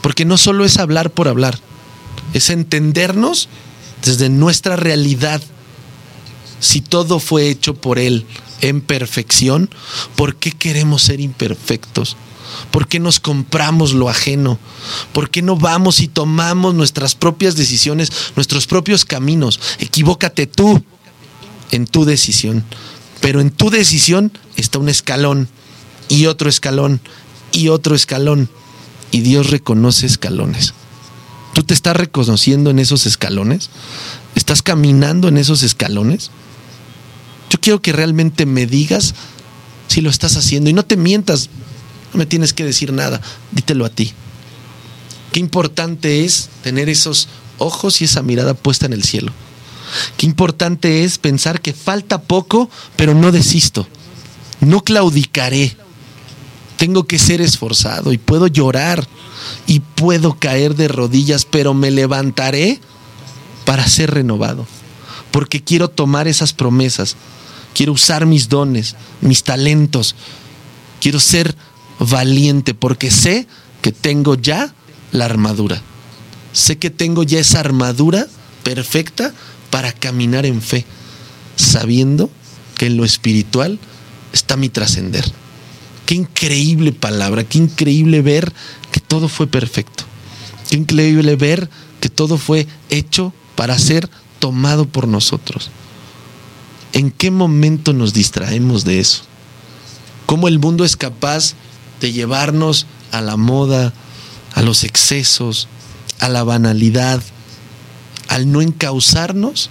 porque no solo es hablar por hablar, es entendernos desde nuestra realidad. Si todo fue hecho por Él en perfección, ¿por qué queremos ser imperfectos? ¿Por qué nos compramos lo ajeno? ¿Por qué no vamos y tomamos nuestras propias decisiones, nuestros propios caminos? Equivócate tú en tu decisión. Pero en tu decisión está un escalón y otro escalón y otro escalón. Y Dios reconoce escalones. ¿Tú te estás reconociendo en esos escalones? ¿Estás caminando en esos escalones? Yo quiero que realmente me digas si lo estás haciendo y no te mientas. No me tienes que decir nada, dítelo a ti. Qué importante es tener esos ojos y esa mirada puesta en el cielo. Qué importante es pensar que falta poco, pero no desisto. No claudicaré. Tengo que ser esforzado y puedo llorar y puedo caer de rodillas, pero me levantaré para ser renovado. Porque quiero tomar esas promesas. Quiero usar mis dones, mis talentos. Quiero ser valiente porque sé que tengo ya la armadura. Sé que tengo ya esa armadura perfecta para caminar en fe, sabiendo que en lo espiritual está mi trascender. Qué increíble palabra, qué increíble ver que todo fue perfecto. Qué increíble ver que todo fue hecho para ser tomado por nosotros. ¿En qué momento nos distraemos de eso? ¿Cómo el mundo es capaz de llevarnos a la moda, a los excesos, a la banalidad, al no encauzarnos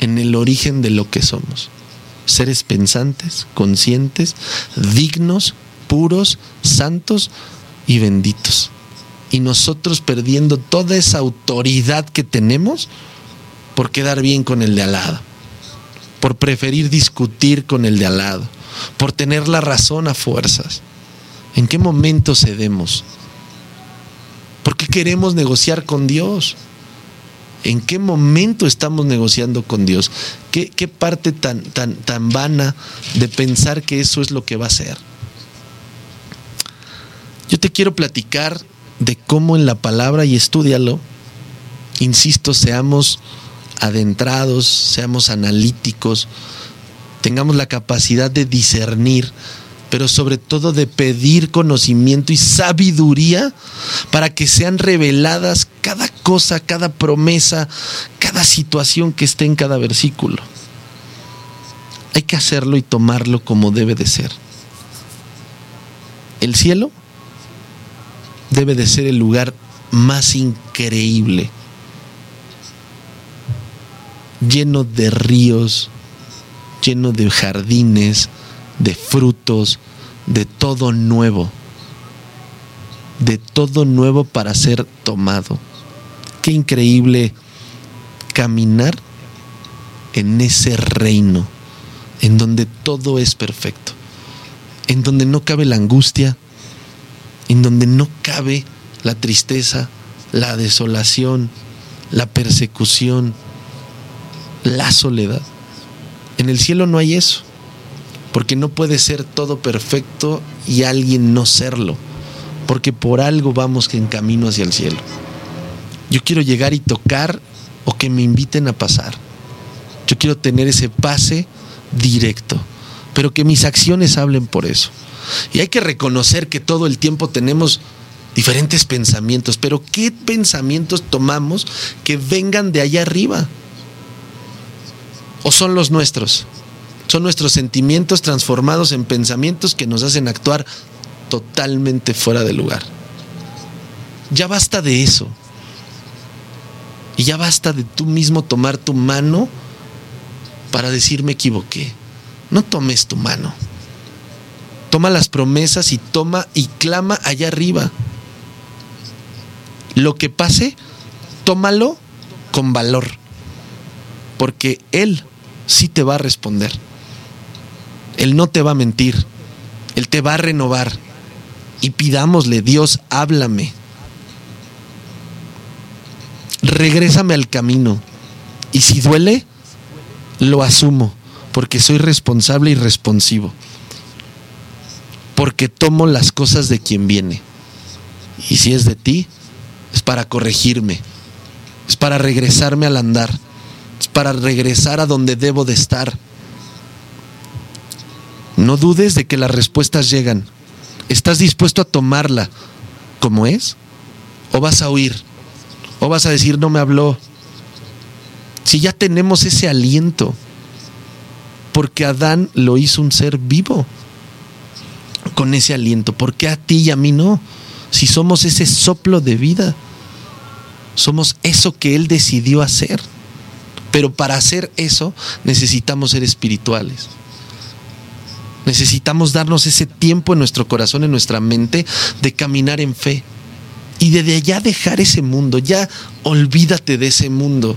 en el origen de lo que somos. Seres pensantes, conscientes, dignos, puros, santos y benditos. Y nosotros perdiendo toda esa autoridad que tenemos por quedar bien con el de al lado, por preferir discutir con el de al lado, por tener la razón a fuerzas. ¿En qué momento cedemos? ¿Por qué queremos negociar con Dios? ¿En qué momento estamos negociando con Dios? ¿Qué, parte tan, tan, tan vana de pensar que eso es lo que va a ser? Yo te quiero platicar de cómo en la palabra y estudialo, insisto, seamos adentrados, seamos analíticos, tengamos la capacidad de discernir, pero sobre todo de pedir conocimiento y sabiduría para que sean reveladas cada cosa, cada promesa, cada situación que esté en cada versículo. Hay que hacerlo y tomarlo como debe de ser. El cielo debe de ser el lugar más increíble, lleno de ríos, lleno de jardines, de frutos, de todo nuevo, de todo nuevo para ser tomado. Qué increíble caminar en ese reino, en donde todo es perfecto, en donde no cabe la angustia, en donde no cabe la tristeza, la desolación, la persecución, la soledad. En el cielo no hay eso, porque no puede ser todo perfecto y alguien no serlo, porque por algo vamos en camino hacia el cielo. Yo quiero llegar y tocar o que me inviten a pasar. Yo quiero tener ese pase directo, pero que mis acciones hablen por eso. Y hay que reconocer que todo el tiempo tenemos diferentes pensamientos, pero ¿qué pensamientos tomamos que vengan de allá arriba? ¿O son los nuestros? Son nuestros sentimientos transformados en pensamientos que nos hacen actuar totalmente fuera de lugar. Ya basta de eso. Y ya basta de tú mismo tomar tu mano para decir me equivoqué. No tomes tu mano. Toma las promesas y toma y clama allá arriba. Lo que pase, tómalo con valor, porque Él sí te va a responder. Él no te va a mentir, Él te va a renovar. Y pidámosle, Dios, háblame. Regrésame al camino. Y si duele, lo asumo, porque soy responsable y responsivo porque tomo las cosas de quien viene. Y si es de ti, es para corregirme, es para regresarme al andar, es para regresar a donde debo de estar. No dudes de que las respuestas llegan. ¿Estás dispuesto a tomarla como es? ¿O vas a huir? ¿O vas a decir, no me habló? Si ya tenemos ese aliento, porque Adán lo hizo un ser vivo con ese aliento? ¿Por qué a ti y a mí no? Si somos ese soplo de vida, somos eso que Él decidió hacer. Pero para hacer eso necesitamos ser espirituales. Necesitamos darnos ese tiempo en nuestro corazón, en nuestra mente, de caminar en fe. Y desde allá dejar ese mundo, ya olvídate de ese mundo.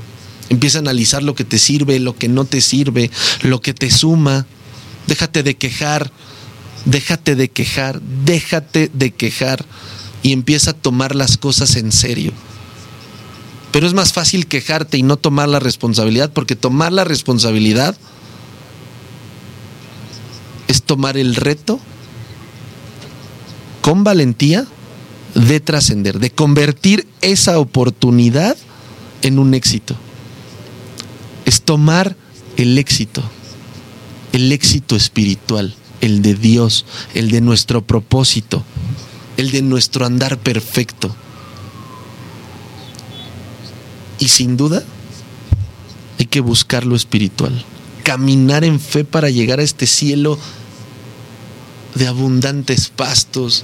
Empieza a analizar lo que te sirve, lo que no te sirve, lo que te suma. Déjate de quejar, déjate de quejar, déjate de quejar y empieza a tomar las cosas en serio. Pero es más fácil quejarte y no tomar la responsabilidad, porque tomar la responsabilidad es tomar el reto con valentía de trascender, de convertir esa oportunidad en un éxito. Es tomar el éxito, el éxito espiritual el de Dios, el de nuestro propósito, el de nuestro andar perfecto. Y sin duda hay que buscar lo espiritual, caminar en fe para llegar a este cielo de abundantes pastos,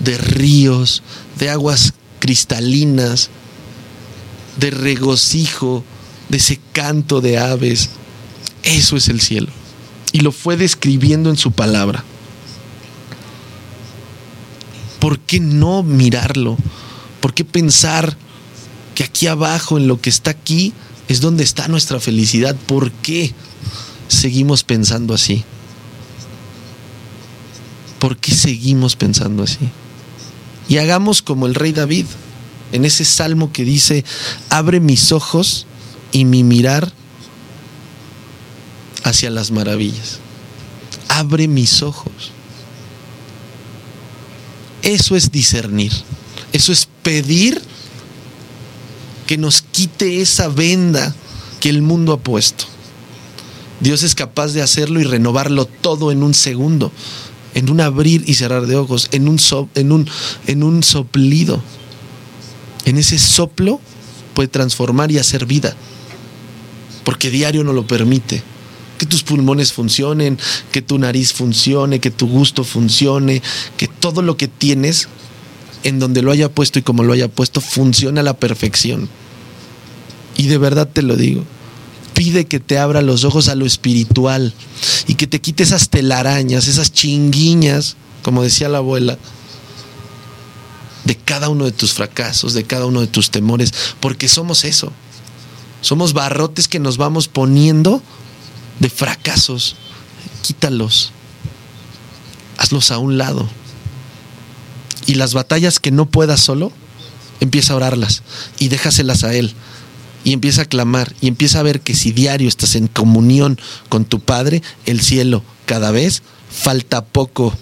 de ríos, de aguas cristalinas, de regocijo, de ese canto de aves. Eso es el cielo y lo fue describiendo en su palabra. ¿Por qué no mirarlo? ¿Por qué pensar que aquí abajo, en lo que está aquí, es donde está nuestra felicidad? ¿Por qué seguimos pensando así? ¿Por qué seguimos pensando así? Y hagamos como el rey David. en ese salmo que dice, abre mis ojos y mi mirar hacia las maravillas. Abre mis ojos. Eso es discernir. Eso es pedir que nos quite esa venda que el mundo ha puesto. Dios es capaz de hacerlo y renovarlo todo en un segundo, en un abrir y cerrar de ojos, en un, en un, en un soplido. En ese soplo puede transformar y hacer vida, porque diario no lo permite. Que tus pulmones funcionen, que tu nariz funcione, que tu gusto funcione, que todo lo que tienes, en donde lo haya puesto y como lo haya puesto, funcione a la perfección. Y de verdad te lo digo, pide que te abra los ojos a lo espiritual y que te quite esas telarañas, esas chinguiñas, como decía la abuela, de cada uno de tus fracasos, de cada uno de tus temores, porque somos eso. Somos barrotes que nos vamos poniendo de fracasos. Quítalos. Hazlos a un lado. Y las batallas que no puedas solo, empieza a orarlas y déjaselas a Él y empieza a clamar y empieza a ver que si diario estás en comunión con tu Padre, el cielo cada vez falta poco.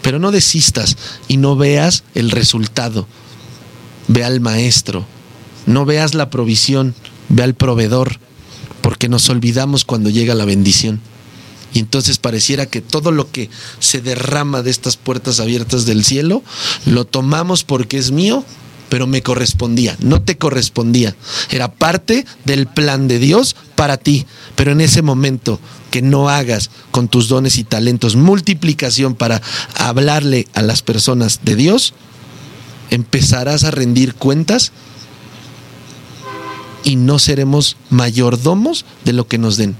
Pero no desistas y no veas el resultado. Ve al maestro. No veas la provisión, ve al proveedor, porque nos olvidamos cuando llega la bendición. Y entonces pareciera que todo lo que se derrama de estas puertas abiertas del cielo, lo tomamos porque es mío pero me correspondía, no te correspondía. Era parte del plan de Dios para ti, pero en ese momento que no hagas con tus dones y talentos multiplicación para hablarle a las personas de Dios, empezarás a rendir cuentas y no seremos mayordomos de lo que nos den.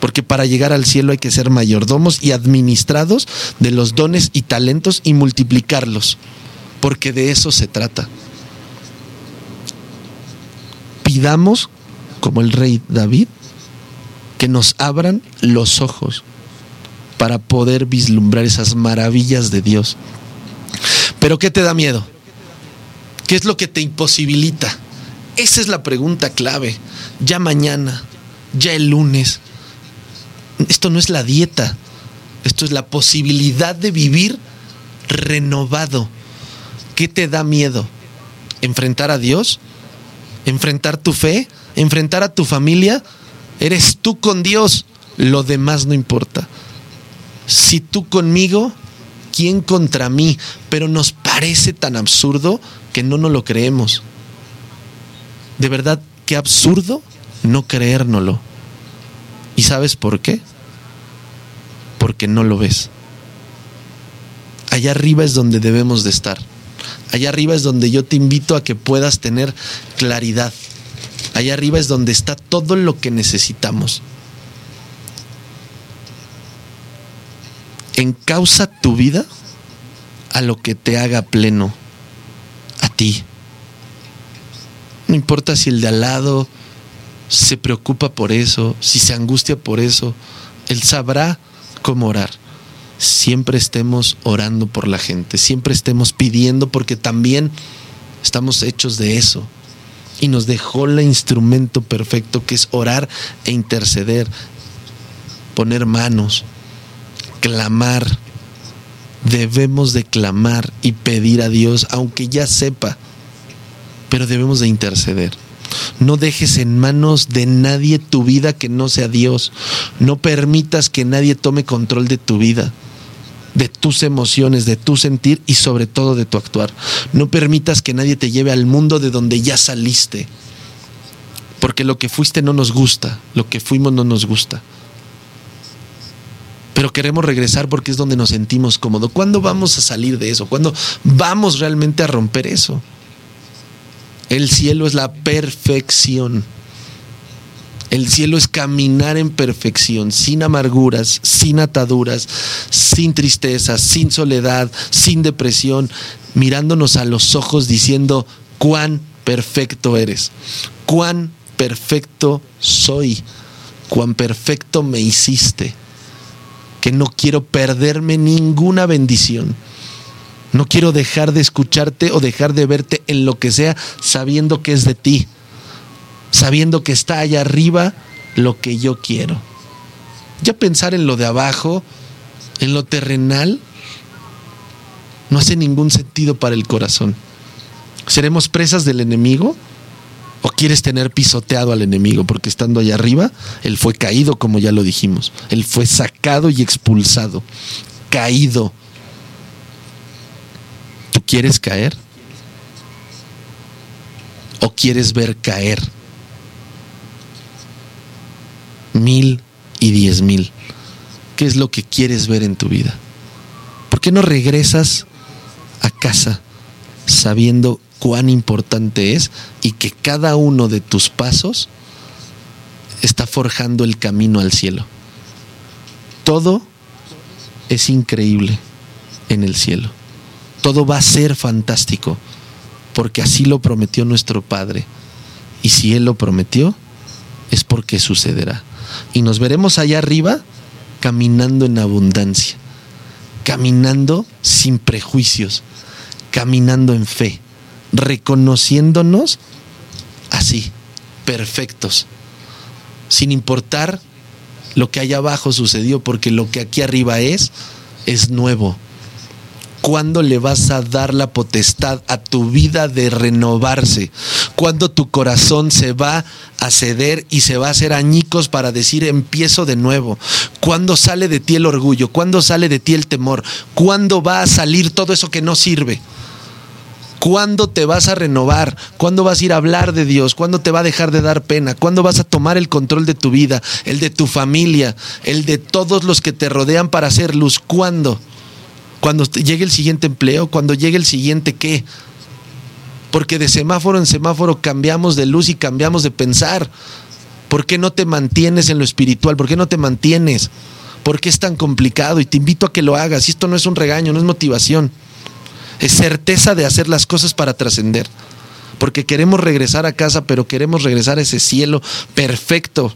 Porque para llegar al cielo hay que ser mayordomos y administrados de los dones y talentos y multiplicarlos porque de eso se trata. Pidamos, como el rey David, que nos abran los ojos para poder vislumbrar esas maravillas de Dios. Pero ¿qué te da miedo? ¿Qué es lo que te imposibilita? Esa es la pregunta clave. Ya mañana, ya el lunes. Esto no es la dieta, esto es la posibilidad de vivir renovado ¿Qué te da miedo? ¿Enfrentar a Dios? ¿Enfrentar tu fe? ¿Enfrentar a tu familia? Eres tú con Dios. Lo demás no importa. Si tú conmigo, ¿quién contra mí? Pero nos parece tan absurdo que no nos lo creemos. De verdad, qué absurdo no creérnoslo. ¿Y sabes por qué? Porque no lo ves. Allá arriba es donde debemos de estar. Allá arriba es donde yo te invito a que puedas tener claridad. Allá arriba es donde está todo lo que necesitamos. Encausa tu vida a lo que te haga pleno, a ti. No importa si el de al lado se preocupa por eso, si se angustia por eso, él sabrá cómo orar siempre estemos orando por la gente, siempre estemos pidiendo porque también estamos hechos de eso. Y nos dejó el instrumento perfecto que es orar e interceder, poner manos, clamar. Debemos de clamar y pedir a Dios, aunque ya sepa, pero debemos de interceder. No dejes en manos de nadie tu vida que no sea Dios. No permitas que nadie tome control de tu vida de tus emociones, de tu sentir y sobre todo de tu actuar. No permitas que nadie te lleve al mundo de donde ya saliste. Porque lo que fuiste no nos gusta, lo que fuimos no nos gusta. Pero queremos regresar porque es donde nos sentimos cómodos. ¿Cuándo vamos a salir de eso? ¿Cuándo vamos realmente a romper eso? El cielo es la perfección. El cielo es caminar en perfección, sin amarguras, sin ataduras, sin tristeza, sin soledad, sin depresión, mirándonos a los ojos diciendo cuán perfecto eres, cuán perfecto soy, cuán perfecto me hiciste, que no quiero perderme ninguna bendición. No quiero dejar de escucharte o dejar de verte en lo que sea sabiendo que es de ti. Sabiendo que está allá arriba lo que yo quiero. Ya pensar en lo de abajo, en lo terrenal, no hace ningún sentido para el corazón. ¿Seremos presas del enemigo? ¿O quieres tener pisoteado al enemigo? Porque estando allá arriba, él fue caído, como ya lo dijimos. Él fue sacado y expulsado. Caído. ¿Tú quieres caer? ¿O quieres ver caer? Mil y diez mil. ¿Qué es lo que quieres ver en tu vida? ¿Por qué no regresas a casa sabiendo cuán importante es y que cada uno de tus pasos está forjando el camino al cielo. Todo es increíble en el cielo. Todo va a ser fantástico porque así lo prometió nuestro Padre. Y si Él lo prometió, es porque sucederá. Y nos veremos allá arriba caminando en abundancia, caminando sin prejuicios, caminando en fe, reconociéndonos así, perfectos, sin importar lo que allá abajo sucedió, porque lo que aquí arriba es, es nuevo. ¿Cuándo le vas a dar la potestad a tu vida de renovarse? ¿Cuándo tu corazón se va a ceder y se va a hacer añicos para decir empiezo de nuevo? ¿Cuándo sale de ti el orgullo? ¿Cuándo sale de ti el temor? ¿Cuándo va a salir todo eso que no sirve? ¿Cuándo te vas a renovar? ¿Cuándo vas a ir a hablar de Dios? ¿Cuándo te va a dejar de dar pena? ¿Cuándo vas a tomar el control de tu vida, el de tu familia, el de todos los que te rodean para hacer luz? ¿Cuándo? Cuando llegue el siguiente empleo, cuando llegue el siguiente qué. Porque de semáforo en semáforo cambiamos de luz y cambiamos de pensar. ¿Por qué no te mantienes en lo espiritual? ¿Por qué no te mantienes? ¿Por qué es tan complicado? Y te invito a que lo hagas. Y esto no es un regaño, no es motivación es certeza de hacer las cosas para trascender. Porque queremos regresar a casa, pero queremos regresar a ese cielo perfecto,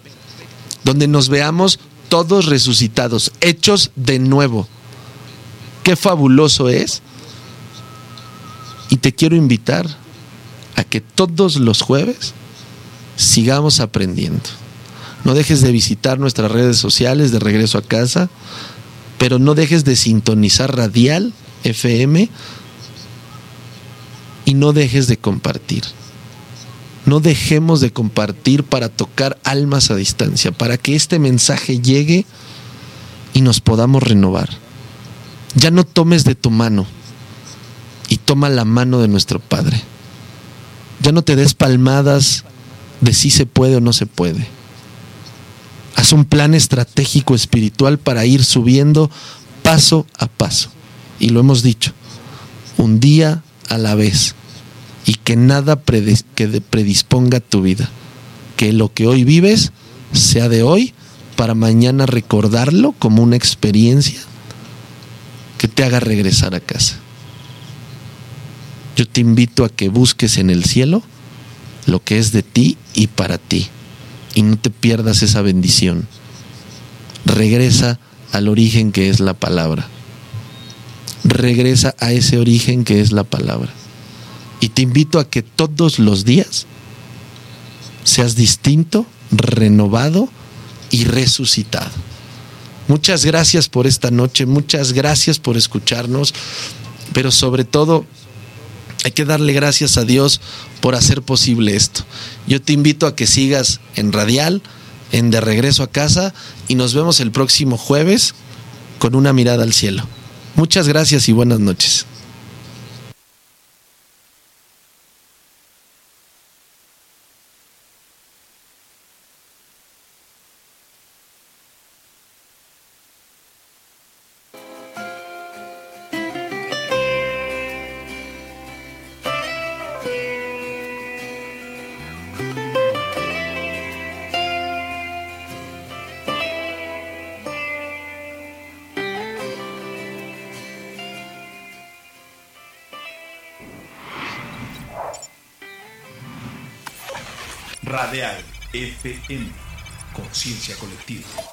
donde nos veamos todos resucitados, hechos de nuevo. Qué fabuloso es. Y te quiero invitar a que todos los jueves sigamos aprendiendo. No dejes de visitar nuestras redes sociales de regreso a casa, pero no dejes de sintonizar Radial FM y no dejes de compartir. No dejemos de compartir para tocar almas a distancia, para que este mensaje llegue y nos podamos renovar. Ya no tomes de tu mano y toma la mano de nuestro Padre. Ya no te des palmadas de si se puede o no se puede. Haz un plan estratégico espiritual para ir subiendo paso a paso. Y lo hemos dicho, un día a la vez y que nada que predisponga tu vida. Que lo que hoy vives sea de hoy para mañana recordarlo como una experiencia que te haga regresar a casa. Yo te invito a que busques en el cielo lo que es de ti y para ti y no te pierdas esa bendición. Regresa al origen que es la palabra regresa a ese origen que es la palabra. Y te invito a que todos los días seas distinto, renovado y resucitado. Muchas gracias por esta noche, muchas gracias por escucharnos, pero sobre todo hay que darle gracias a Dios por hacer posible esto. Yo te invito a que sigas en Radial, en De Regreso a Casa, y nos vemos el próximo jueves con una mirada al cielo. Muchas gracias y buenas noches. Conciencia colectiva.